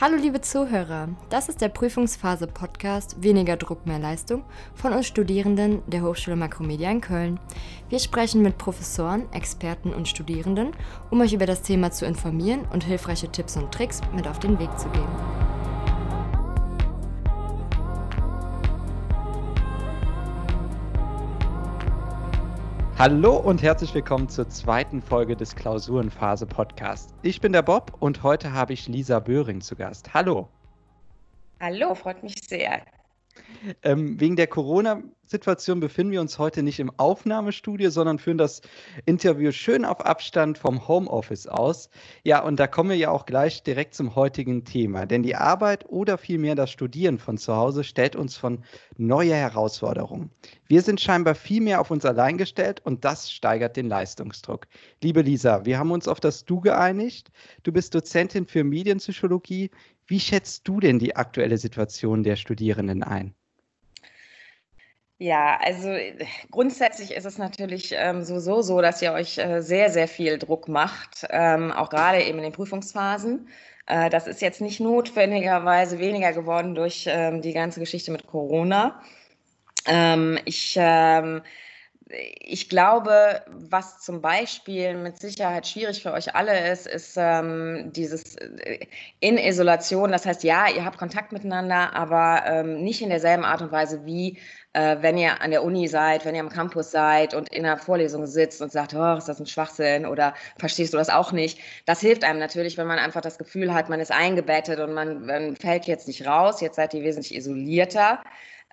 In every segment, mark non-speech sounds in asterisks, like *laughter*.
Hallo liebe Zuhörer, das ist der Prüfungsphase Podcast Weniger Druck, mehr Leistung von uns Studierenden der Hochschule Makromedia in Köln. Wir sprechen mit Professoren, Experten und Studierenden, um euch über das Thema zu informieren und hilfreiche Tipps und Tricks mit auf den Weg zu geben. Hallo und herzlich willkommen zur zweiten Folge des Klausurenphase Podcast. Ich bin der Bob und heute habe ich Lisa Böhring zu Gast. Hallo. Hallo, freut mich sehr. Ähm, wegen der Corona-Situation befinden wir uns heute nicht im Aufnahmestudio, sondern führen das Interview schön auf Abstand vom Homeoffice aus. Ja, und da kommen wir ja auch gleich direkt zum heutigen Thema. Denn die Arbeit oder vielmehr das Studieren von zu Hause stellt uns von neue Herausforderungen. Wir sind scheinbar viel mehr auf uns allein gestellt und das steigert den Leistungsdruck. Liebe Lisa, wir haben uns auf das Du geeinigt. Du bist Dozentin für Medienpsychologie. Wie schätzt du denn die aktuelle Situation der Studierenden ein? Ja, also grundsätzlich ist es natürlich ähm, sowieso so, dass ihr euch äh, sehr, sehr viel Druck macht, ähm, auch gerade eben in den Prüfungsphasen. Äh, das ist jetzt nicht notwendigerweise weniger geworden durch ähm, die ganze Geschichte mit Corona. Ähm, ich ähm, ich glaube, was zum Beispiel mit Sicherheit schwierig für euch alle ist, ist ähm, dieses äh, in Isolation. Das heißt, ja, ihr habt Kontakt miteinander, aber ähm, nicht in derselben Art und Weise wie äh, wenn ihr an der Uni seid, wenn ihr am Campus seid und in einer Vorlesung sitzt und sagt, oh, ist das ein Schwachsinn oder verstehst du das auch nicht. Das hilft einem natürlich, wenn man einfach das Gefühl hat, man ist eingebettet und man, man fällt jetzt nicht raus. Jetzt seid ihr wesentlich isolierter.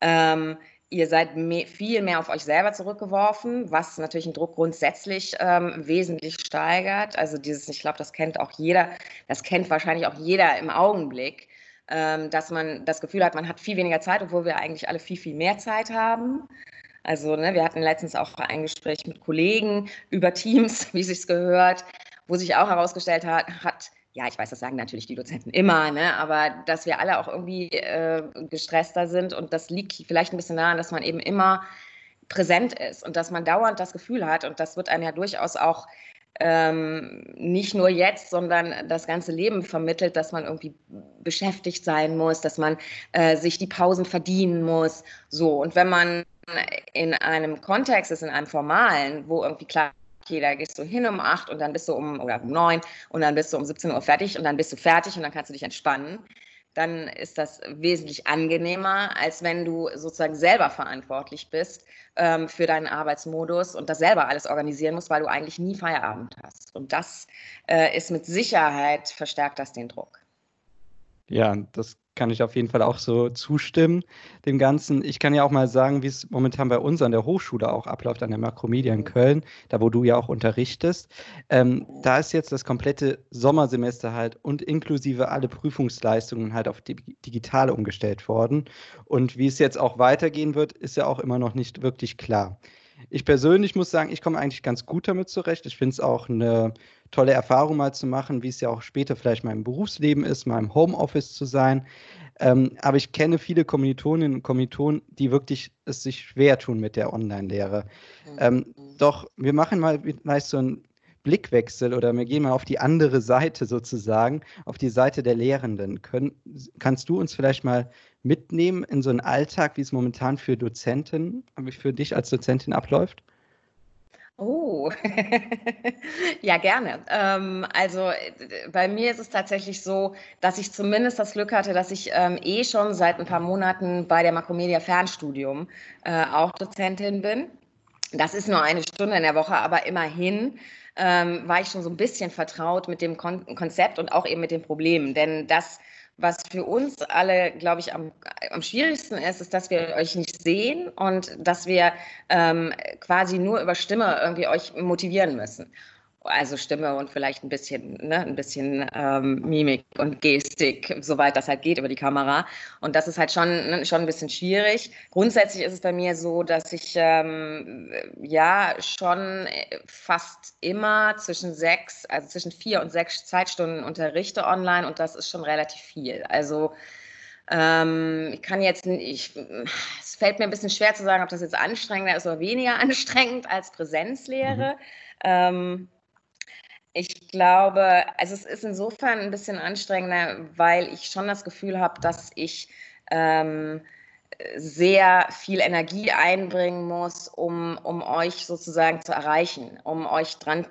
Ähm, Ihr seid mehr, viel mehr auf euch selber zurückgeworfen, was natürlich den Druck grundsätzlich ähm, wesentlich steigert. Also dieses, ich glaube, das kennt auch jeder, das kennt wahrscheinlich auch jeder im Augenblick, ähm, dass man das Gefühl hat, man hat viel weniger Zeit, obwohl wir eigentlich alle viel, viel mehr Zeit haben. Also ne, wir hatten letztens auch ein Gespräch mit Kollegen über Teams, *laughs* wie sich gehört, wo sich auch herausgestellt hat, hat ja, ich weiß, das sagen natürlich die Dozenten immer, ne? aber dass wir alle auch irgendwie äh, gestresster sind und das liegt vielleicht ein bisschen daran, dass man eben immer präsent ist und dass man dauernd das Gefühl hat und das wird einem ja durchaus auch ähm, nicht nur jetzt, sondern das ganze Leben vermittelt, dass man irgendwie beschäftigt sein muss, dass man äh, sich die Pausen verdienen muss. So, und wenn man in einem Kontext ist, in einem formalen, wo irgendwie klar okay, da gehst du hin um acht und dann bist du um, oder um neun und dann bist du um 17 Uhr fertig und dann bist du fertig und dann kannst du dich entspannen, dann ist das wesentlich angenehmer, als wenn du sozusagen selber verantwortlich bist ähm, für deinen Arbeitsmodus und das selber alles organisieren musst, weil du eigentlich nie Feierabend hast. Und das äh, ist mit Sicherheit, verstärkt das den Druck. Ja, das kann ich auf jeden Fall auch so zustimmen, dem Ganzen. Ich kann ja auch mal sagen, wie es momentan bei uns an der Hochschule auch abläuft, an der Makromedia in Köln, da wo du ja auch unterrichtest. Ähm, da ist jetzt das komplette Sommersemester halt und inklusive alle Prüfungsleistungen halt auf die digitale umgestellt worden. Und wie es jetzt auch weitergehen wird, ist ja auch immer noch nicht wirklich klar. Ich persönlich muss sagen, ich komme eigentlich ganz gut damit zurecht. Ich finde es auch eine tolle Erfahrung mal zu machen, wie es ja auch später vielleicht mein Berufsleben ist, mal im Homeoffice zu sein. Ähm, aber ich kenne viele Kommilitoninnen und Kommilitonen, die wirklich es sich schwer tun mit der Online-Lehre. Mhm. Ähm, doch wir machen mal vielleicht so einen Blickwechsel oder wir gehen mal auf die andere Seite sozusagen, auf die Seite der Lehrenden. Können, kannst du uns vielleicht mal mitnehmen in so einen Alltag, wie es momentan für Dozenten, für dich als Dozentin abläuft? Oh, *laughs* ja, gerne. Ähm, also bei mir ist es tatsächlich so, dass ich zumindest das Glück hatte, dass ich ähm, eh schon seit ein paar Monaten bei der Makromedia Fernstudium äh, auch Dozentin bin. Das ist nur eine Stunde in der Woche, aber immerhin ähm, war ich schon so ein bisschen vertraut mit dem Kon Konzept und auch eben mit den Problemen. Denn das was für uns alle, glaube ich, am, am schwierigsten ist, ist, dass wir euch nicht sehen und dass wir ähm, quasi nur über Stimme irgendwie euch motivieren müssen also Stimme und vielleicht ein bisschen, ne, ein bisschen ähm, Mimik und Gestik, soweit das halt geht über die Kamera. Und das ist halt schon, ne, schon ein bisschen schwierig. Grundsätzlich ist es bei mir so, dass ich ähm, ja schon fast immer zwischen sechs, also zwischen vier und sechs Zeitstunden unterrichte online und das ist schon relativ viel. Also ähm, ich kann jetzt, ich, es fällt mir ein bisschen schwer zu sagen, ob das jetzt anstrengender ist oder weniger *laughs* anstrengend als Präsenzlehre. Mhm. Ähm, ich glaube, also es ist insofern ein bisschen anstrengender, weil ich schon das Gefühl habe, dass ich ähm, sehr viel Energie einbringen muss, um, um euch sozusagen zu erreichen, um euch dran,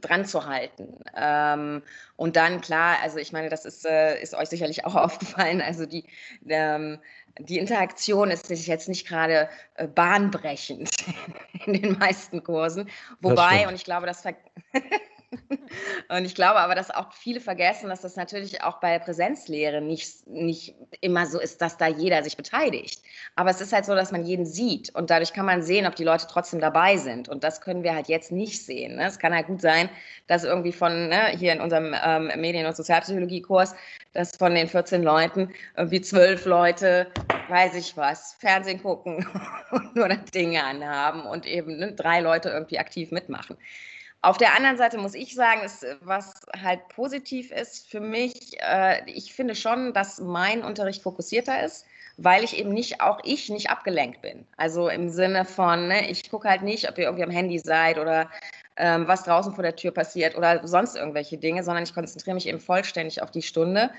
dran zu halten. Ähm, und dann, klar, also ich meine, das ist, äh, ist euch sicherlich auch *laughs* aufgefallen, also die, ähm, die Interaktion ist jetzt nicht gerade äh, bahnbrechend *laughs* in den meisten Kursen. Wobei, und ich glaube, das *laughs* Und ich glaube aber, dass auch viele vergessen, dass das natürlich auch bei Präsenzlehre nicht, nicht immer so ist, dass da jeder sich beteiligt. Aber es ist halt so, dass man jeden sieht und dadurch kann man sehen, ob die Leute trotzdem dabei sind. Und das können wir halt jetzt nicht sehen. Ne? Es kann halt gut sein, dass irgendwie von ne, hier in unserem ähm, Medien- und Sozialpsychologie-Kurs, dass von den 14 Leuten irgendwie zwölf Leute, weiß ich was, Fernsehen gucken *laughs* und nur Dinge anhaben und eben ne, drei Leute irgendwie aktiv mitmachen. Auf der anderen Seite muss ich sagen, ist, was halt positiv ist für mich, äh, ich finde schon, dass mein Unterricht fokussierter ist, weil ich eben nicht, auch ich nicht abgelenkt bin. Also im Sinne von, ne, ich gucke halt nicht, ob ihr irgendwie am Handy seid oder ähm, was draußen vor der Tür passiert oder sonst irgendwelche Dinge, sondern ich konzentriere mich eben vollständig auf die Stunde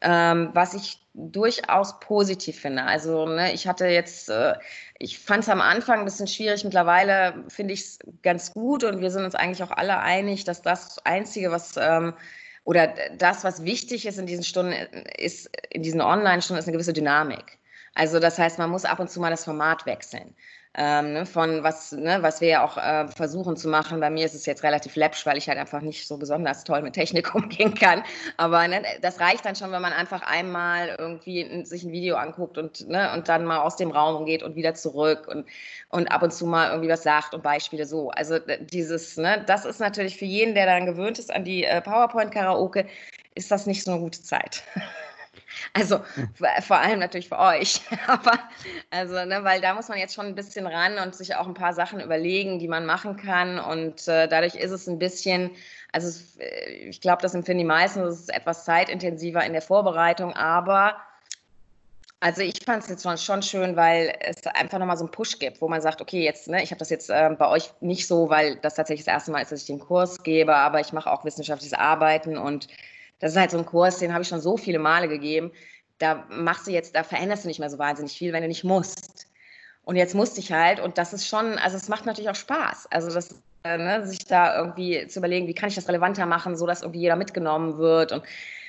ähm, was ich durchaus positiv finde. Also ne, ich hatte jetzt, äh, ich fand es am Anfang ein bisschen schwierig, mittlerweile finde ich es ganz gut und wir sind uns eigentlich auch alle einig, dass das Einzige, was ähm, oder das, was wichtig ist in diesen Stunden, ist, in diesen Online-Stunden, ist eine gewisse Dynamik. Also das heißt, man muss ab und zu mal das Format wechseln ähm, ne, von was, ne, was wir ja auch äh, versuchen zu machen. Bei mir ist es jetzt relativ läppsch, weil ich halt einfach nicht so besonders toll mit Technik *laughs* umgehen kann. Aber ne, das reicht dann schon, wenn man einfach einmal irgendwie sich ein Video anguckt und, ne, und dann mal aus dem Raum geht und wieder zurück und, und ab und zu mal irgendwie was sagt und Beispiele so. Also dieses, ne, das ist natürlich für jeden, der dann gewöhnt ist an die äh, PowerPoint-Karaoke, ist das nicht so eine gute Zeit. *laughs* Also vor allem natürlich für euch. *laughs* Aber also, ne, weil da muss man jetzt schon ein bisschen ran und sich auch ein paar Sachen überlegen, die man machen kann. Und äh, dadurch ist es ein bisschen, also äh, ich glaube, das empfinden die meisten, es ist etwas zeitintensiver in der Vorbereitung, aber also ich fand es jetzt schon, schon schön, weil es einfach nochmal so einen Push gibt, wo man sagt, okay, jetzt, ne, ich habe das jetzt äh, bei euch nicht so, weil das tatsächlich das erste Mal ist, dass ich den Kurs gebe, aber ich mache auch wissenschaftliches Arbeiten und das ist halt so ein Kurs, den habe ich schon so viele Male gegeben. Da machst du jetzt, da veränderst du nicht mehr so wahnsinnig viel, wenn du nicht musst. Und jetzt musste ich halt, und das ist schon, also es macht natürlich auch Spaß. Also das, äh, ne, sich da irgendwie zu überlegen, wie kann ich das relevanter machen, so dass irgendwie jeder mitgenommen wird. Und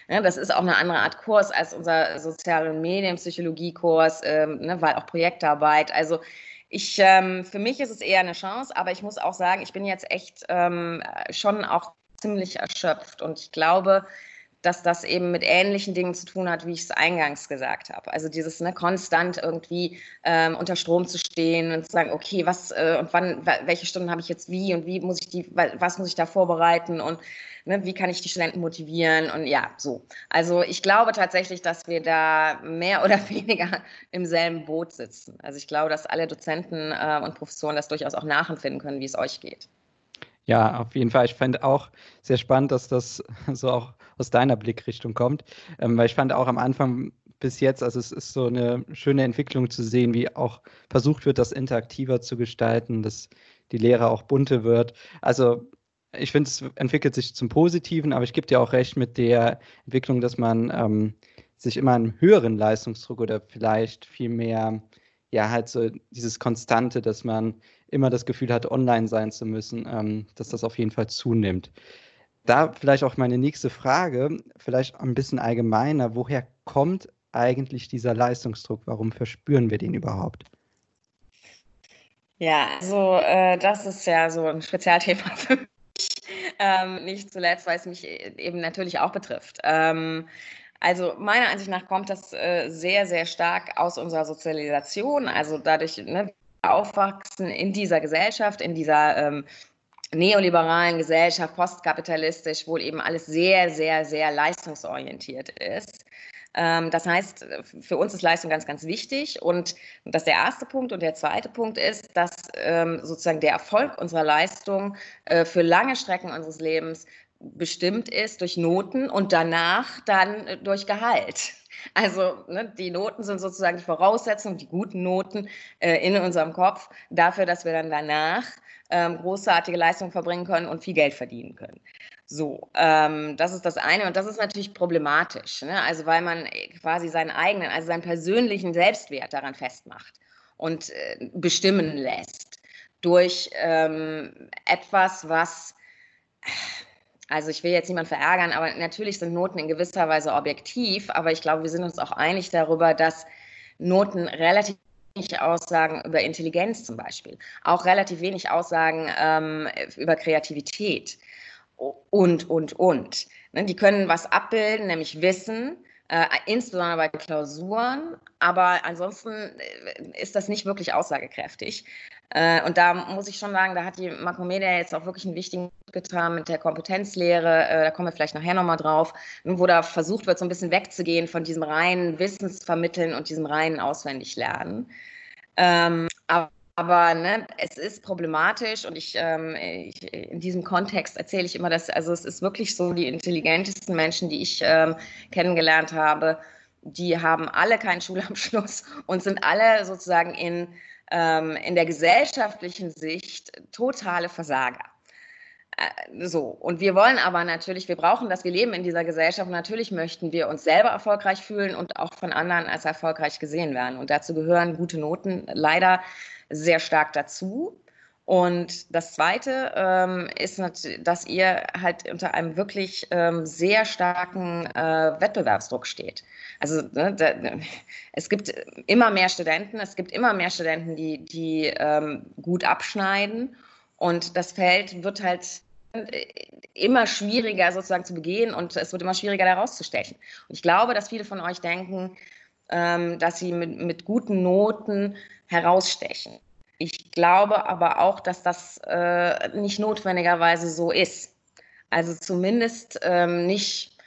ne, das ist auch eine andere Art Kurs als unser soziale Medienpsychologie-Kurs, ähm, ne, weil auch Projektarbeit. Also ich, ähm, für mich ist es eher eine Chance, aber ich muss auch sagen, ich bin jetzt echt ähm, schon auch ziemlich erschöpft. Und ich glaube, dass das eben mit ähnlichen Dingen zu tun hat, wie ich es eingangs gesagt habe. Also dieses ne, konstant irgendwie ähm, unter Strom zu stehen und zu sagen, okay, was äh, und wann, welche Stunden habe ich jetzt wie und wie muss ich die, was muss ich da vorbereiten und ne, wie kann ich die Studenten motivieren und ja, so. Also ich glaube tatsächlich, dass wir da mehr *laughs* oder weniger im selben Boot sitzen. Also ich glaube, dass alle Dozenten äh, und Professoren das durchaus auch nachempfinden können, wie es euch geht. Ja, auf jeden Fall. Ich fand auch sehr spannend, dass das *laughs* so auch aus deiner Blickrichtung kommt, ähm, weil ich fand auch am Anfang bis jetzt, also es ist so eine schöne Entwicklung zu sehen, wie auch versucht wird, das interaktiver zu gestalten, dass die Lehre auch bunter wird. Also ich finde, es entwickelt sich zum Positiven, aber ich gebe dir auch recht mit der Entwicklung, dass man ähm, sich immer einen höheren Leistungsdruck oder vielleicht viel mehr, ja, halt so dieses Konstante, dass man immer das Gefühl hat, online sein zu müssen, ähm, dass das auf jeden Fall zunimmt. Da vielleicht auch meine nächste Frage, vielleicht ein bisschen allgemeiner. Woher kommt eigentlich dieser Leistungsdruck? Warum verspüren wir den überhaupt? Ja, also äh, das ist ja so ein Spezialthema *laughs* für mich. Ähm, nicht zuletzt, weil es mich eben natürlich auch betrifft. Ähm, also meiner Ansicht nach kommt das äh, sehr, sehr stark aus unserer Sozialisation. Also dadurch, ne, aufwachsen in dieser Gesellschaft, in dieser ähm, neoliberalen Gesellschaft, postkapitalistisch, wo eben alles sehr, sehr, sehr leistungsorientiert ist. Ähm, das heißt, für uns ist Leistung ganz, ganz wichtig. Und das ist der erste Punkt. Und der zweite Punkt ist, dass ähm, sozusagen der Erfolg unserer Leistung äh, für lange Strecken unseres Lebens bestimmt ist durch Noten und danach dann äh, durch Gehalt. Also ne, die Noten sind sozusagen die Voraussetzung, die guten Noten äh, in unserem Kopf dafür, dass wir dann danach ähm, großartige Leistungen verbringen können und viel Geld verdienen können. So, ähm, das ist das eine und das ist natürlich problematisch, ne? also weil man quasi seinen eigenen, also seinen persönlichen Selbstwert daran festmacht und äh, bestimmen lässt durch ähm, etwas, was, also ich will jetzt niemand verärgern, aber natürlich sind Noten in gewisser Weise objektiv, aber ich glaube, wir sind uns auch einig darüber, dass Noten relativ wenig aussagen über Intelligenz zum Beispiel, auch relativ wenig aussagen ähm, über Kreativität und, und, und. Ne, die können was abbilden, nämlich Wissen, äh, insbesondere bei Klausuren, aber ansonsten äh, ist das nicht wirklich aussagekräftig. Äh, und da muss ich schon sagen, da hat die Makromedia jetzt auch wirklich einen wichtigen getan mit der Kompetenzlehre. Äh, da kommen wir vielleicht nachher nochmal drauf, wo da versucht wird, so ein bisschen wegzugehen von diesem reinen Wissensvermitteln und diesem reinen Auswendiglernen. Ähm, aber aber ne, es ist problematisch und ich, ähm, ich, in diesem Kontext erzähle ich immer, dass also es ist wirklich so, die intelligentesten Menschen, die ich ähm, kennengelernt habe, die haben alle keinen Schulabschluss und sind alle sozusagen in, ähm, in der gesellschaftlichen Sicht totale Versager. Äh, so, und wir wollen aber natürlich, wir brauchen das, wir leben in dieser Gesellschaft und natürlich möchten wir uns selber erfolgreich fühlen und auch von anderen als erfolgreich gesehen werden. Und dazu gehören gute Noten. Leider sehr stark dazu. Und das Zweite ähm, ist, dass ihr halt unter einem wirklich ähm, sehr starken äh, Wettbewerbsdruck steht. Also ne, da, es gibt immer mehr Studenten, es gibt immer mehr Studenten, die, die ähm, gut abschneiden. Und das Feld wird halt immer schwieriger sozusagen zu begehen und es wird immer schwieriger da rauszustechen. Und ich glaube, dass viele von euch denken, ähm, dass sie mit, mit guten Noten herausstechen. Ich glaube aber auch, dass das äh, nicht notwendigerweise so ist. Also zumindest ähm, nicht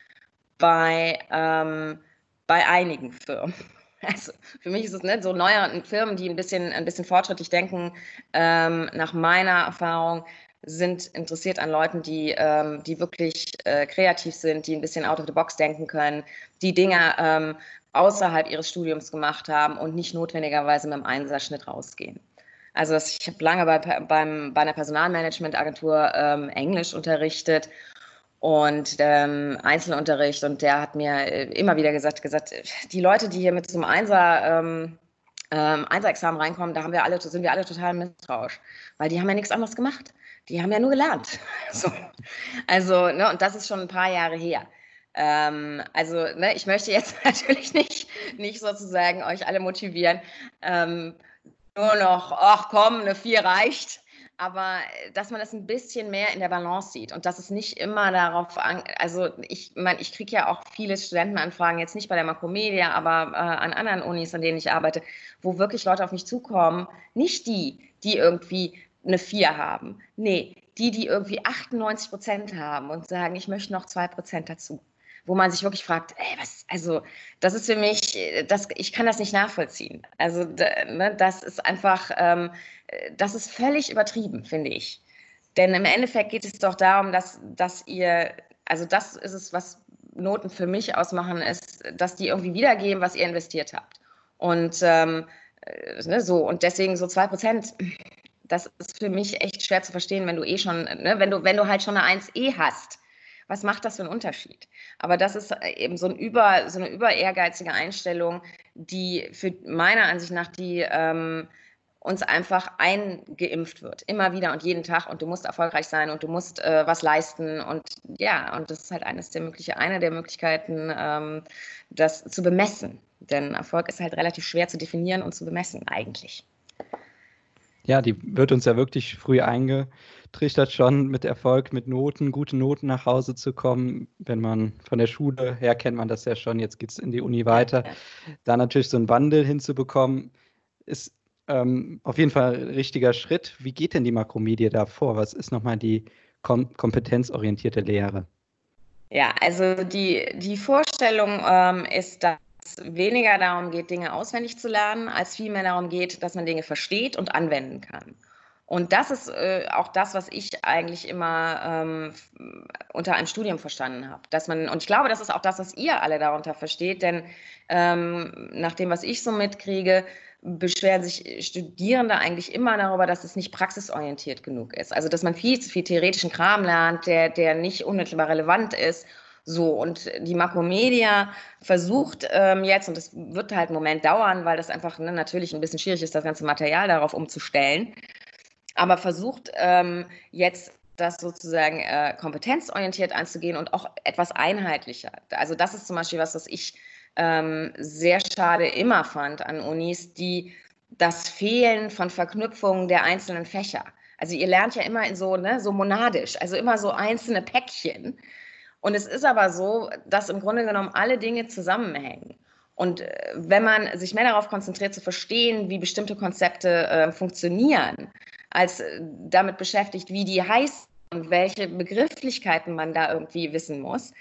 bei, ähm, bei einigen Firmen. *laughs* Also für mich ist es nicht so neueren Firmen, die ein bisschen, ein bisschen fortschrittlich denken, ähm, nach meiner Erfahrung sind interessiert an Leuten, die, ähm, die wirklich äh, kreativ sind, die ein bisschen out of the box denken können, die Dinge ähm, außerhalb ihres Studiums gemacht haben und nicht notwendigerweise mit dem Einserschnitt rausgehen. Also ich habe lange bei, beim, bei einer Personalmanagementagentur ähm, Englisch unterrichtet und ähm, Einzelunterricht und der hat mir äh, immer wieder gesagt, gesagt, die Leute, die hier mit einem Einser, ähm, ähm, Einser-Examen reinkommen, da haben wir alle, sind wir alle total misstrauisch, weil die haben ja nichts anderes gemacht. Die haben ja nur gelernt. *laughs* So. Also, ne, und das ist schon ein paar Jahre her. Ähm, also, ne, ich möchte jetzt *laughs* natürlich nicht, nicht sozusagen euch alle motivieren, ähm, nur noch, ach komm, eine 4 reicht. Aber äh, dass man das ein bisschen mehr in der Balance sieht und dass es nicht immer darauf an, also ich meine, ich kriege ja auch viele Studentenanfragen, jetzt nicht bei der Makromedia, aber äh, an anderen Unis, an denen ich arbeite, wo wirklich Leute auf mich zukommen, nicht die, die irgendwie eine 4 haben. Nee, die, die irgendwie 98 Prozent haben und sagen, ich möchte noch 2 Prozent dazu wo man sich wirklich fragt, ey, was, also das ist für mich, das, ich kann das nicht nachvollziehen. Also ne, das ist einfach, ähm, das ist völlig übertrieben, finde ich. Denn im Endeffekt geht es doch darum, dass, dass ihr, also das ist es, was Noten für mich ausmachen, ist, dass die irgendwie wiedergeben, was ihr investiert habt. Und ähm, äh, ne, so, und deswegen so zwei Prozent, das ist für mich echt schwer zu verstehen, wenn du eh schon, ne, wenn du, wenn du halt schon eine 1E hast was macht das für einen Unterschied? Aber das ist äh, eben so, ein über, so eine über ehrgeizige Einstellung, die für meiner Ansicht nach die ähm, uns einfach eingeimpft wird, immer wieder und jeden Tag und du musst erfolgreich sein und du musst äh, was leisten und ja, und das ist halt eines der mögliche, eine der Möglichkeiten, ähm, das zu bemessen. Denn Erfolg ist halt relativ schwer zu definieren und zu bemessen eigentlich. Ja, die wird uns ja wirklich früh eingetrichtert, schon mit Erfolg, mit Noten, gute Noten nach Hause zu kommen. Wenn man von der Schule her kennt man das ja schon, jetzt geht es in die Uni weiter. Da natürlich so einen Wandel hinzubekommen, ist ähm, auf jeden Fall ein richtiger Schritt. Wie geht denn die Makromedia da vor? Was ist nochmal die kom kompetenzorientierte Lehre? Ja, also die, die Vorstellung ähm, ist, dass weniger darum geht, Dinge auswendig zu lernen, als vielmehr darum geht, dass man Dinge versteht und anwenden kann. Und das ist äh, auch das, was ich eigentlich immer ähm, unter einem Studium verstanden habe. Dass man, und ich glaube, das ist auch das, was ihr alle darunter versteht, denn ähm, nach dem, was ich so mitkriege, beschweren sich Studierende eigentlich immer darüber, dass es nicht praxisorientiert genug ist. Also dass man viel zu viel theoretischen Kram lernt, der, der nicht unmittelbar relevant ist. So, und die Makromedia versucht ähm, jetzt, und das wird halt einen Moment dauern, weil das einfach ne, natürlich ein bisschen schwierig ist, das ganze Material darauf umzustellen, aber versucht ähm, jetzt das sozusagen äh, kompetenzorientiert anzugehen und auch etwas einheitlicher. Also das ist zum Beispiel was, was ich ähm, sehr schade immer fand an Unis, die das Fehlen von Verknüpfungen der einzelnen Fächer. Also ihr lernt ja immer in so, ne, so monadisch, also immer so einzelne Päckchen. Und es ist aber so, dass im Grunde genommen alle Dinge zusammenhängen. Und äh, wenn man sich mehr darauf konzentriert zu verstehen, wie bestimmte Konzepte äh, funktionieren, als äh, damit beschäftigt, wie die heißen und welche Begrifflichkeiten man da irgendwie wissen muss,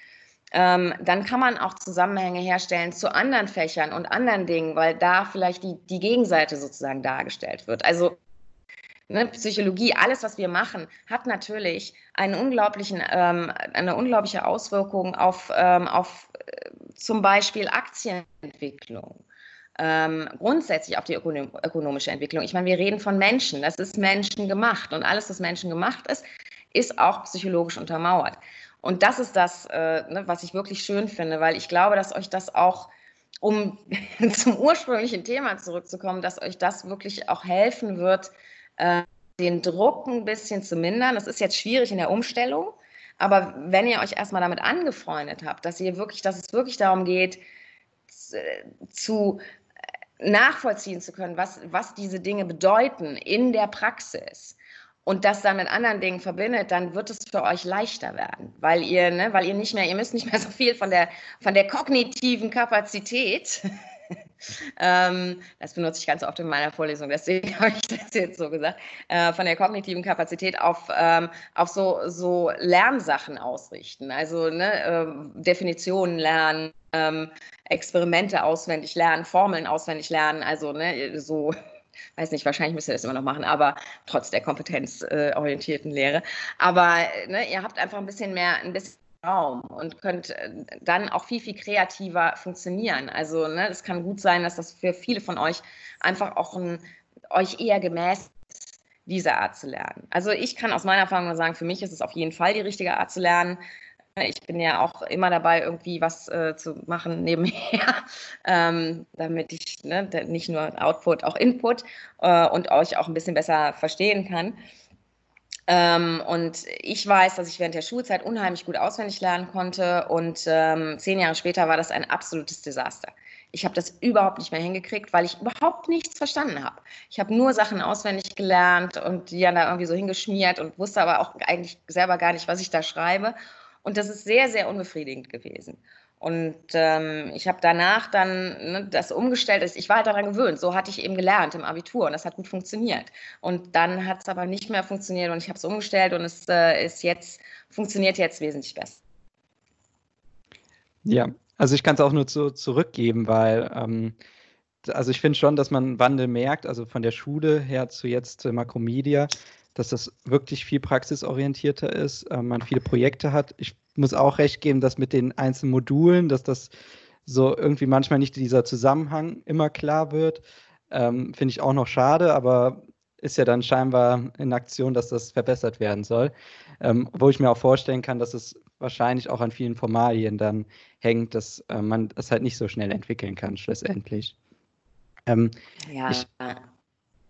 ähm, dann kann man auch Zusammenhänge herstellen zu anderen Fächern und anderen Dingen, weil da vielleicht die, die Gegenseite sozusagen dargestellt wird. Also ne, Psychologie, alles, was wir machen, hat natürlich einen unglaublichen, ähm, eine unglaubliche Auswirkung auf, ähm, auf äh, zum Beispiel Aktienentwicklung. Ähm, grundsätzlich auf die ökonom ökonomische Entwicklung. Ich meine, wir reden von Menschen, das ist menschengemacht und alles, was menschengemacht ist, ist auch psychologisch untermauert. Und das ist das, äh, ne, was ich wirklich schön finde, weil ich glaube, dass euch das auch, um *laughs* zum ursprünglichen Thema zurückzukommen, dass euch das wirklich auch helfen wird, äh, den Druck ein bisschen zu mindern. Das ist jetzt schwierig in der Umstellung, aber wenn ihr euch erstmal damit angefreundet habt, dass ihr wirklich, dass es wirklich darum geht, zu äh, nachvollziehen zu können, was, was diese Dinge bedeuten in der Praxis, und das dann mit anderen Dingen verbindet, dann wird es für euch leichter werden, weil ihr, ne, weil ihr nicht mehr, ihr müsst nicht mehr so viel von der, von der kognitiven Kapazität. *laughs* ähm, das benutze ich ganz oft in meiner Vorlesung, deswegen *laughs* habe ich das jetzt so gesagt, äh, von der kognitiven Kapazität auf, ähm, auf so, so Lernsachen ausrichten, also ne, äh, Definitionen lernen, ähm, Experimente auswendig lernen, Formeln auswendig lernen, also ne, so *laughs* weiß nicht, wahrscheinlich müsst ihr das immer noch machen, aber trotz der kompetenzorientierten Lehre. Aber ne, ihr habt einfach ein bisschen mehr, ein bisschen Raum und könnt äh, dann auch viel, viel kreativer funktionieren. Also ne, es kann gut sein, dass das für viele von euch einfach auch ein, euch eher gemäß ist, diese Art zu lernen. Also ich kann aus meiner Erfahrung nur sagen, für mich ist es auf jeden Fall die richtige Art zu lernen. Ich bin ja auch immer dabei, irgendwie was äh, zu machen nebenher, *laughs* ähm, damit ich ne, nicht nur Output, auch Input äh, und euch auch ein bisschen besser verstehen kann. Ähm, und ich weiß, dass ich während der Schulzeit unheimlich gut auswendig lernen konnte und ähm, zehn Jahre später war das ein absolutes Desaster. Ich habe das überhaupt nicht mehr hingekriegt, weil ich überhaupt nichts verstanden habe. Ich habe nur Sachen auswendig gelernt und die dann da irgendwie so hingeschmiert und wusste aber auch eigentlich selber gar nicht, was ich da schreibe. Und das ist sehr, sehr unbefriedigend gewesen. Und ähm, ich habe danach dann ne, das umgestellt. Ich war halt daran gewöhnt. So hatte ich eben gelernt im Abitur und das hat gut funktioniert. Und dann hat es aber nicht mehr funktioniert und ich habe es umgestellt und es äh, ist jetzt, funktioniert jetzt wesentlich besser. Ja, also ich kann es auch nur zu, zurückgeben, weil ähm, also ich finde schon, dass man Wandel merkt, also von der Schule her zu jetzt zu Makromedia dass das wirklich viel praxisorientierter ist, äh, man viele Projekte hat. Ich muss auch recht geben, dass mit den einzelnen Modulen, dass das so irgendwie manchmal nicht dieser Zusammenhang immer klar wird, ähm, finde ich auch noch schade, aber ist ja dann scheinbar in Aktion, dass das verbessert werden soll. Ähm, wo ich mir auch vorstellen kann, dass es wahrscheinlich auch an vielen Formalien dann hängt, dass äh, man es halt nicht so schnell entwickeln kann, schlussendlich. Ähm, ja. Ich,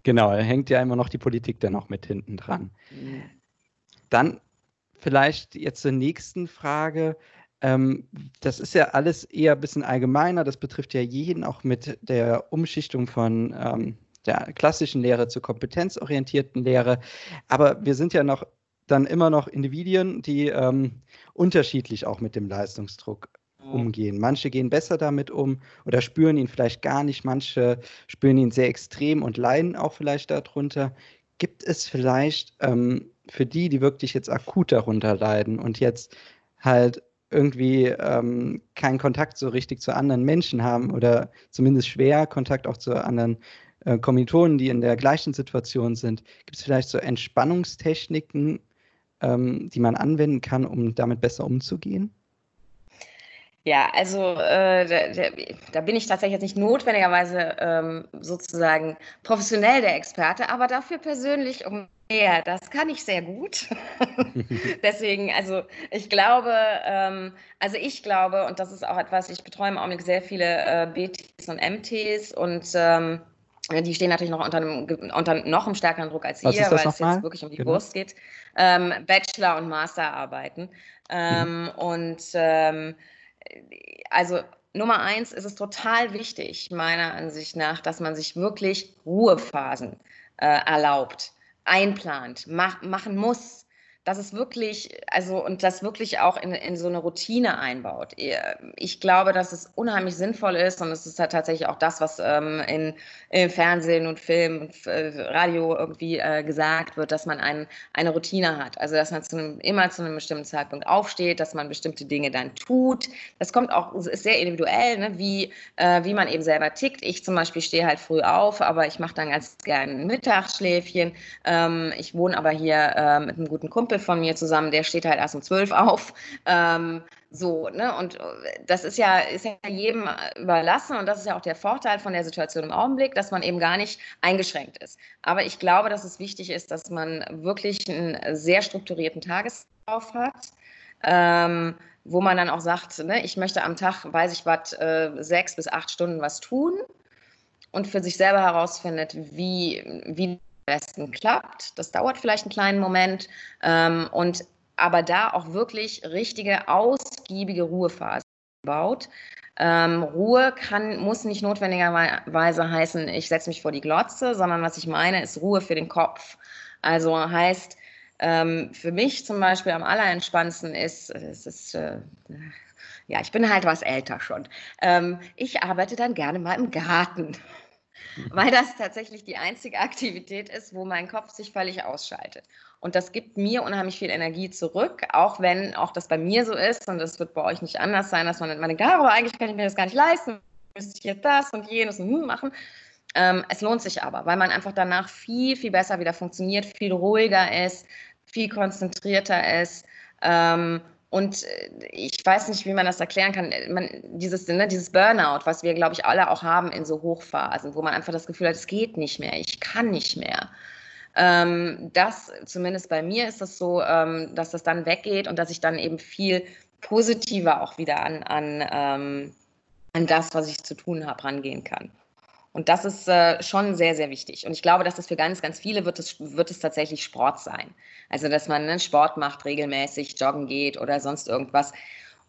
Genau, hängt ja immer noch die Politik dann noch mit hinten dran. Dann vielleicht jetzt zur nächsten Frage. Ähm, das ist ja alles eher ein bisschen allgemeiner. Das betrifft ja jeden, auch mit der Umschichtung von ähm, der klassischen Lehre zur kompetenzorientierten Lehre. Aber wir sind ja noch dann immer noch Individuen, die ähm, unterschiedlich auch mit dem Leistungsdruck umgehen. Manche gehen besser damit um oder spüren ihn vielleicht gar nicht. Manche spüren ihn sehr extrem und leiden auch vielleicht darunter. Gibt es vielleicht ähm, für die, die wirklich jetzt akut darunter leiden und jetzt halt irgendwie ähm, keinen Kontakt so richtig zu anderen Menschen haben oder zumindest schwer Kontakt auch zu anderen äh, Kommilitonen, die in der gleichen Situation sind, gibt es vielleicht so Entspannungstechniken, ähm, die man anwenden kann, um damit besser umzugehen? Ja, also äh, da, da, bin ich tatsächlich jetzt nicht notwendigerweise ähm, sozusagen professionell der Experte, aber dafür persönlich um mehr. Das kann ich sehr gut. *laughs* Deswegen, also ich glaube, ähm, also ich glaube, und das ist auch etwas, ich betreue im Augenblick sehr viele äh, BTs und MTs und ähm, die stehen natürlich noch unter einem, unter noch einem stärkeren Druck als Was ihr, weil es mal? jetzt wirklich um die genau. Wurst geht. Ähm, Bachelor- und Masterarbeiten. Ähm, mhm. Und ähm, also Nummer eins ist es total wichtig, meiner Ansicht nach, dass man sich wirklich Ruhephasen äh, erlaubt, einplant, mach, machen muss dass es wirklich, also und das wirklich auch in, in so eine Routine einbaut. Ich glaube, dass es unheimlich sinnvoll ist und es ist halt tatsächlich auch das, was ähm, in, in, Fernsehen und Film und äh, Radio irgendwie äh, gesagt wird, dass man ein, eine Routine hat. Also dass man zu einem, immer zu einem bestimmten Zeitpunkt aufsteht, dass man bestimmte Dinge dann tut. Das kommt auch, ist sehr individuell, ne? wie, äh, wie man eben selber tickt. Ich zum Beispiel stehe halt früh auf, aber ich mache dann ganz gerne ein Mittagsschläfchen. Ähm, ich wohne aber hier äh, mit einem guten Kumpel Kumpel von mir zusammen, der steht halt erst um zwölf auf. Ähm, so, ne? Und äh, das ist ja, ist ja jedem überlassen und das ist ja auch der Vorteil von der Situation im Augenblick, dass man eben gar nicht eingeschränkt ist. Aber ich glaube, dass es wichtig ist, dass man wirklich einen sehr strukturierten Tageslauf hat. Ähm, wo man dann auch sagt, ne, ich möchte am Tag, weiß ich was, äh, sechs bis acht Stunden was tun und für sich selber herausfindet, wie, wie besten klappt. Das dauert vielleicht einen kleinen Moment. Ähm, und aber da auch wirklich richtige, ausgiebige Ruhephasen baut. Ähm, Ruhe kann, muss nicht notwendigerweise heißen, ich setze mich vor die Glotze, sondern was ich meine, ist Ruhe für den Kopf. Also heißt, ähm, für mich zum Beispiel am allerentspannendsten ist, es ist, äh, ja, ich bin halt was älter schon. Ähm, ich arbeite dann gerne mal im Garten *laughs* weil das tatsächlich die einzige Aktivität ist, wo mein Kopf sich völlig ausschaltet. Und das gibt mir unheimlich viel Energie zurück, auch wenn auch das bei mir so ist und das wird bei euch nicht anders sein, dass man, man denkt, ah, aber eigentlich kann ich mir das gar nicht leisten, müsste ich jetzt das und jenes und hm machen. Ähm, es lohnt sich aber, weil man einfach danach viel, viel besser wieder funktioniert, viel ruhiger ist, viel konzentrierter ist. Ähm, und äh, ich weiß nicht, wie man das erklären kann. Man, dieses, ne, dieses Burnout, was wir, glaube ich, alle auch haben in so Hochphasen, wo man einfach das Gefühl hat, es geht nicht mehr, ich kann nicht mehr. Ähm, das, zumindest bei mir ist das so, ähm, dass das dann weggeht und dass ich dann eben viel positiver auch wieder an, an, ähm, an das, was ich zu tun habe, rangehen kann. Und das ist äh, schon sehr, sehr wichtig. Und ich glaube, dass das für ganz, ganz viele wird es, wird es tatsächlich Sport sein. Also, dass man einen Sport macht, regelmäßig joggen geht oder sonst irgendwas.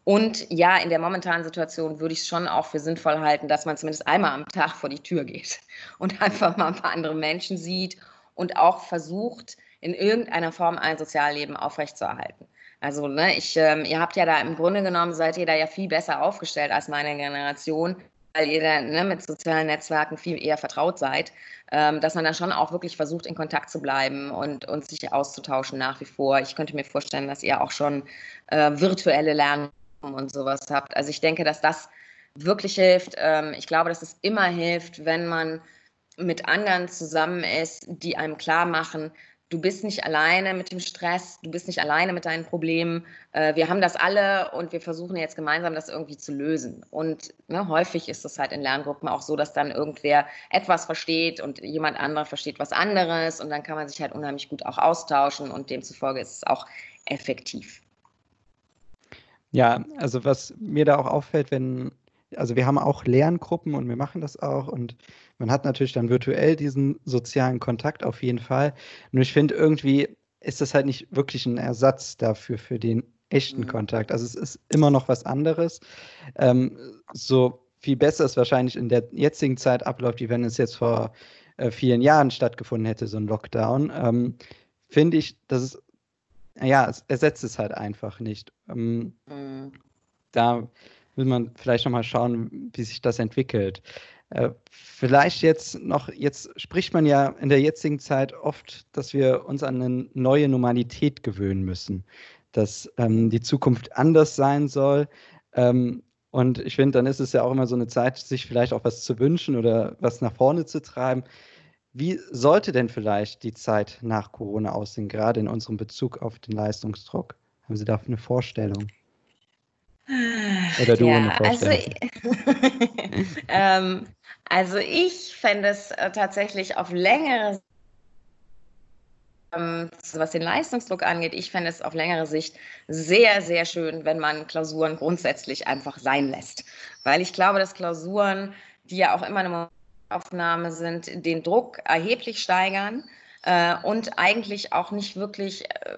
Und ja, in der momentanen Situation würde ich es schon auch für sinnvoll halten, dass man zumindest einmal am Tag vor die Tür geht *laughs* und einfach mal ein paar andere Menschen sieht und auch versucht, in irgendeiner Form ein Sozialleben aufrechtzuerhalten. Also, ne, ich, ähm, ihr habt ja da im Grunde genommen, seid ihr da ja viel besser aufgestellt als meine Generation weil ihr dann ne, mit sozialen Netzwerken viel eher vertraut seid, ähm, dass man dann schon auch wirklich versucht, in Kontakt zu bleiben und, und sich auszutauschen nach wie vor. Ich könnte mir vorstellen, dass ihr auch schon äh, virtuelle Lernen und sowas habt. Also ich denke, dass das wirklich hilft. Ähm, ich glaube, dass es immer hilft, wenn man mit anderen zusammen ist, die einem klar machen, du bist nicht alleine mit dem Stress, du bist nicht alleine mit deinen Problemen. Äh, wir haben das alle und wir versuchen jetzt gemeinsam das irgendwie zu lösen. Und ne, häufig ist es halt in Lerngruppen auch so, dass dann irgendwer etwas versteht und jemand anderer versteht was anderes und dann kann man sich halt unheimlich gut auch austauschen und demzufolge ist es auch effektiv. Ja, also was mir da auch auffällt, wenn also wir haben auch Lerngruppen und wir machen das auch und man hat natürlich dann virtuell diesen sozialen Kontakt auf jeden Fall. Nur ich finde irgendwie ist das halt nicht wirklich ein Ersatz dafür für den echten mhm. Kontakt. Also es ist immer noch was anderes. Ähm, so viel besser es wahrscheinlich in der jetzigen Zeit abläuft, wie wenn es jetzt vor äh, vielen Jahren stattgefunden hätte, so ein Lockdown. Ähm, finde ich, dass es ja, es ersetzt es halt einfach nicht. Ähm, mhm. Da will man vielleicht nochmal schauen, wie sich das entwickelt. Äh, vielleicht jetzt noch, jetzt spricht man ja in der jetzigen Zeit oft, dass wir uns an eine neue Normalität gewöhnen müssen, dass ähm, die Zukunft anders sein soll. Ähm, Und ich finde, dann ist es ja auch immer so eine Zeit, sich vielleicht auch was zu wünschen oder was nach vorne zu treiben. Wie sollte denn vielleicht die Zeit nach Corona aussehen, gerade in unserem Bezug auf den Leistungsdruck? Haben Sie dafür eine Vorstellung? Oder du ja? Also, *laughs* ähm, also ich fände es äh, tatsächlich auf längere ähm, was den Leistungsdruck angeht, ich fände es auf längere Sicht sehr, sehr schön, wenn man Klausuren grundsätzlich einfach sein lässt. Weil ich glaube, dass Klausuren, die ja auch immer eine Aufnahme sind, den Druck erheblich steigern äh, und eigentlich auch nicht wirklich äh,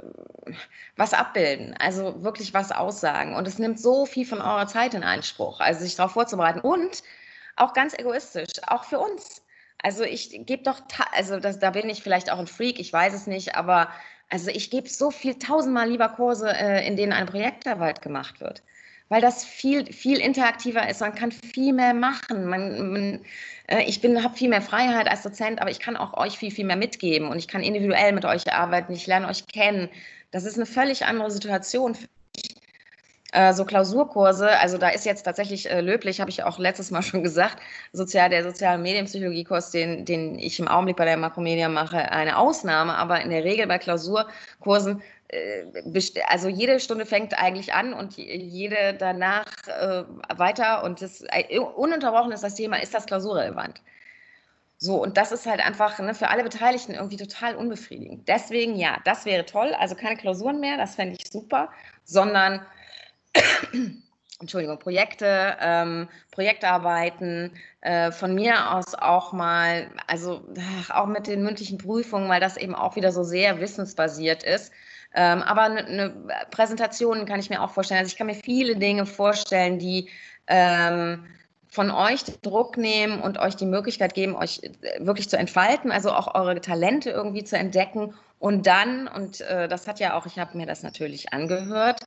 was abbilden, also wirklich was aussagen. Und es nimmt so viel von eurer Zeit in Anspruch, also sich darauf vorzubereiten und auch ganz egoistisch, auch für uns. Also ich gebe doch, also das, da bin ich vielleicht auch ein Freak, ich weiß es nicht, aber also ich gebe so viel tausendmal lieber Kurse, äh, in denen eine Projektarbeit gemacht wird, weil das viel, viel interaktiver ist. Man kann viel mehr machen. Man, man äh, ich habe viel mehr Freiheit als Dozent, aber ich kann auch euch viel, viel mehr mitgeben und ich kann individuell mit euch arbeiten. Ich lerne euch kennen. Das ist eine völlig andere Situation äh, so Klausurkurse, also da ist jetzt tatsächlich äh, löblich, habe ich auch letztes Mal *laughs* schon gesagt, sozial, der sozialen Medienpsychologiekurs, den, den ich im Augenblick bei der Makromedia mache, eine Ausnahme, aber in der Regel bei Klausurkursen, äh, also jede Stunde fängt eigentlich an und jede danach äh, weiter und das, äh, ununterbrochen ist das Thema, ist das klausurrelevant? So, und das ist halt einfach ne, für alle Beteiligten irgendwie total unbefriedigend. Deswegen, ja, das wäre toll. Also keine Klausuren mehr, das fände ich super, sondern *coughs* Entschuldigung, Projekte, ähm, Projektarbeiten, äh, von mir aus auch mal, also ach, auch mit den mündlichen Prüfungen, weil das eben auch wieder so sehr wissensbasiert ist. Ähm, aber eine ne Präsentation kann ich mir auch vorstellen. Also ich kann mir viele Dinge vorstellen, die ähm, von euch den Druck nehmen und euch die Möglichkeit geben, euch äh, wirklich zu entfalten, also auch eure Talente irgendwie zu entdecken und dann, und äh, das hat ja auch, ich habe mir das natürlich angehört,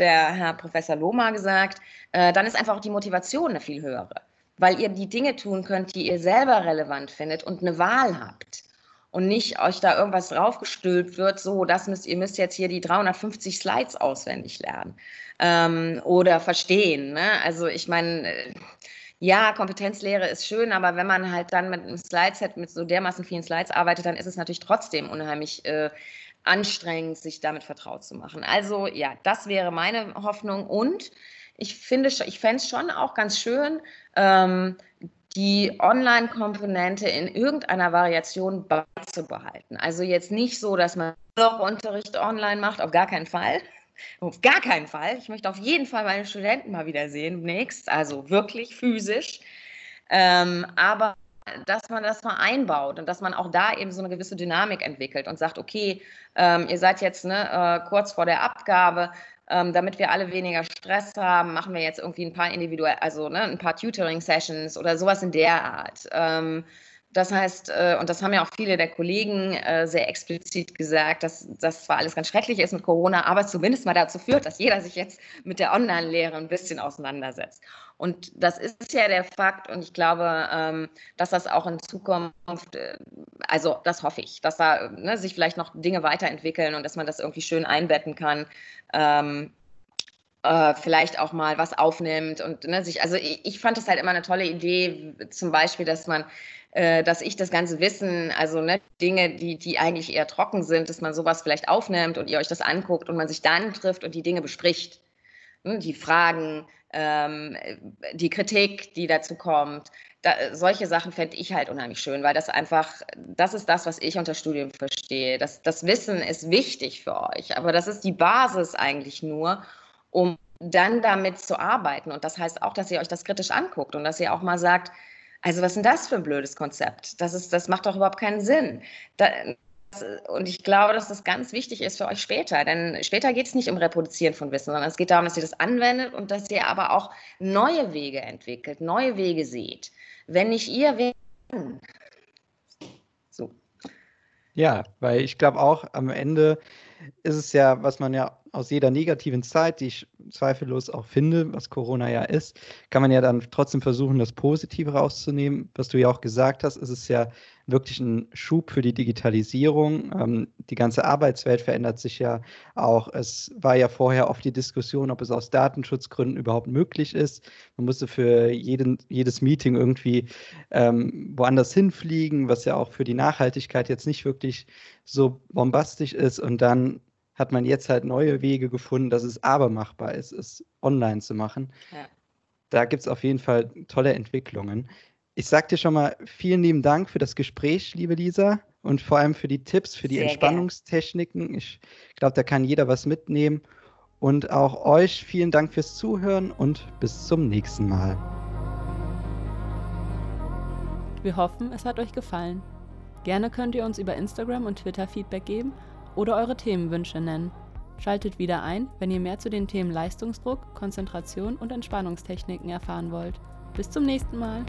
der Herr Professor Lohmer gesagt, äh, dann ist einfach auch die Motivation eine viel höhere, weil ihr die Dinge tun könnt, die ihr selber relevant findet und eine Wahl habt und nicht euch da irgendwas draufgestülpt wird, so, das müsst, ihr müsst jetzt hier die 350 Slides auswendig lernen ähm, oder verstehen. Ne? Also ich meine, äh, ja, Kompetenzlehre ist schön, aber wenn man halt dann mit einem Slideset mit so dermaßen vielen Slides arbeitet, dann ist es natürlich trotzdem unheimlich äh, anstrengend, sich damit vertraut zu machen. Also ja, das wäre meine Hoffnung. Und ich finde, ich fände es schon auch ganz schön, ähm, die Online-Komponente in irgendeiner Variation beizubehalten. Also jetzt nicht so, dass man doch Unterricht online macht, auf gar keinen Fall. *laughs* Auf gar keinen Fall. Ich möchte auf jeden Fall meine Studenten mal wieder sehen demnächst, also wirklich physisch. Ähm, aber dass man das mal einbaut und dass man auch da eben so eine gewisse Dynamik entwickelt und sagt, okay, ähm, ihr seid jetzt ne, äh, kurz vor der Abgabe, ähm, damit wir alle weniger Stress haben, machen wir jetzt irgendwie ein paar individuell, also ne, ein paar Tutoring-Sessions oder sowas in der Art. Ähm, das heißt, äh, und das haben ja auch viele der Kollegen äh, sehr explizit gesagt, dass das zwar alles ganz schrecklich ist mit Corona, aber zumindest mal dazu führt, dass jeder sich jetzt mit der Online-Lehre ein bisschen auseinandersetzt. Und das ist ja der Fakt und ich glaube, ähm, dass das auch in Zukunft, äh, also das hoffe ich, dass da ne, sich vielleicht noch Dinge weiterentwickeln und dass man das irgendwie schön einbetten kann. Ähm, äh, vielleicht auch mal was aufnimmt und ne, sich, also ich, ich fand es halt immer eine tolle Idee, zum Beispiel, dass man äh, dass ich das ganze Wissen, also ne, Dinge, die, die eigentlich eher trocken sind, dass man sowas vielleicht aufnimmt und ihr euch das anguckt und man sich dann trifft und die Dinge bespricht. Hm, die Fragen, ähm, die Kritik, die dazu kommt. Da, solche Sachen fände ich halt unheimlich schön, weil das einfach, das ist das, was ich unter Studium verstehe. Das, das Wissen ist wichtig für euch, aber das ist die Basis eigentlich nur, um dann damit zu arbeiten. Und das heißt auch, dass ihr euch das kritisch anguckt und dass ihr auch mal sagt, also was ist denn das für ein blödes Konzept? Das, ist, das macht doch überhaupt keinen Sinn. Da, und ich glaube, dass das ganz wichtig ist für euch später. Denn später geht es nicht um Reproduzieren von Wissen, sondern es geht darum, dass ihr das anwendet und dass ihr aber auch neue Wege entwickelt, neue Wege seht. Wenn nicht ihr, wer So. Ja, weil ich glaube auch am Ende ist es ja, was man ja aus jeder negativen Zeit, die ich zweifellos auch finde, was Corona ja ist, kann man ja dann trotzdem versuchen, das Positive rauszunehmen. Was du ja auch gesagt hast, ist es ja wirklich ein Schub für die Digitalisierung. Ähm, die ganze Arbeitswelt verändert sich ja auch. Es war ja vorher oft die Diskussion, ob es aus Datenschutzgründen überhaupt möglich ist. Man musste für jeden, jedes Meeting irgendwie ähm, woanders hinfliegen, was ja auch für die Nachhaltigkeit jetzt nicht wirklich so bombastisch ist. Und dann hat man jetzt halt neue Wege gefunden, dass es aber machbar ist, es online zu machen. Ja. Da gibt es auf jeden Fall tolle Entwicklungen. Ich sag dir schon mal vielen lieben Dank für das Gespräch, liebe Lisa, und vor allem für die Tipps, für die Sehr Entspannungstechniken. Ich glaube, da kann jeder was mitnehmen. Und auch euch vielen Dank fürs Zuhören und bis zum nächsten Mal. Wir hoffen, es hat euch gefallen. Gerne könnt ihr uns über Instagram und Twitter Feedback geben oder eure Themenwünsche nennen. Schaltet wieder ein, wenn ihr mehr zu den Themen Leistungsdruck, Konzentration und Entspannungstechniken erfahren wollt. Bis zum nächsten Mal.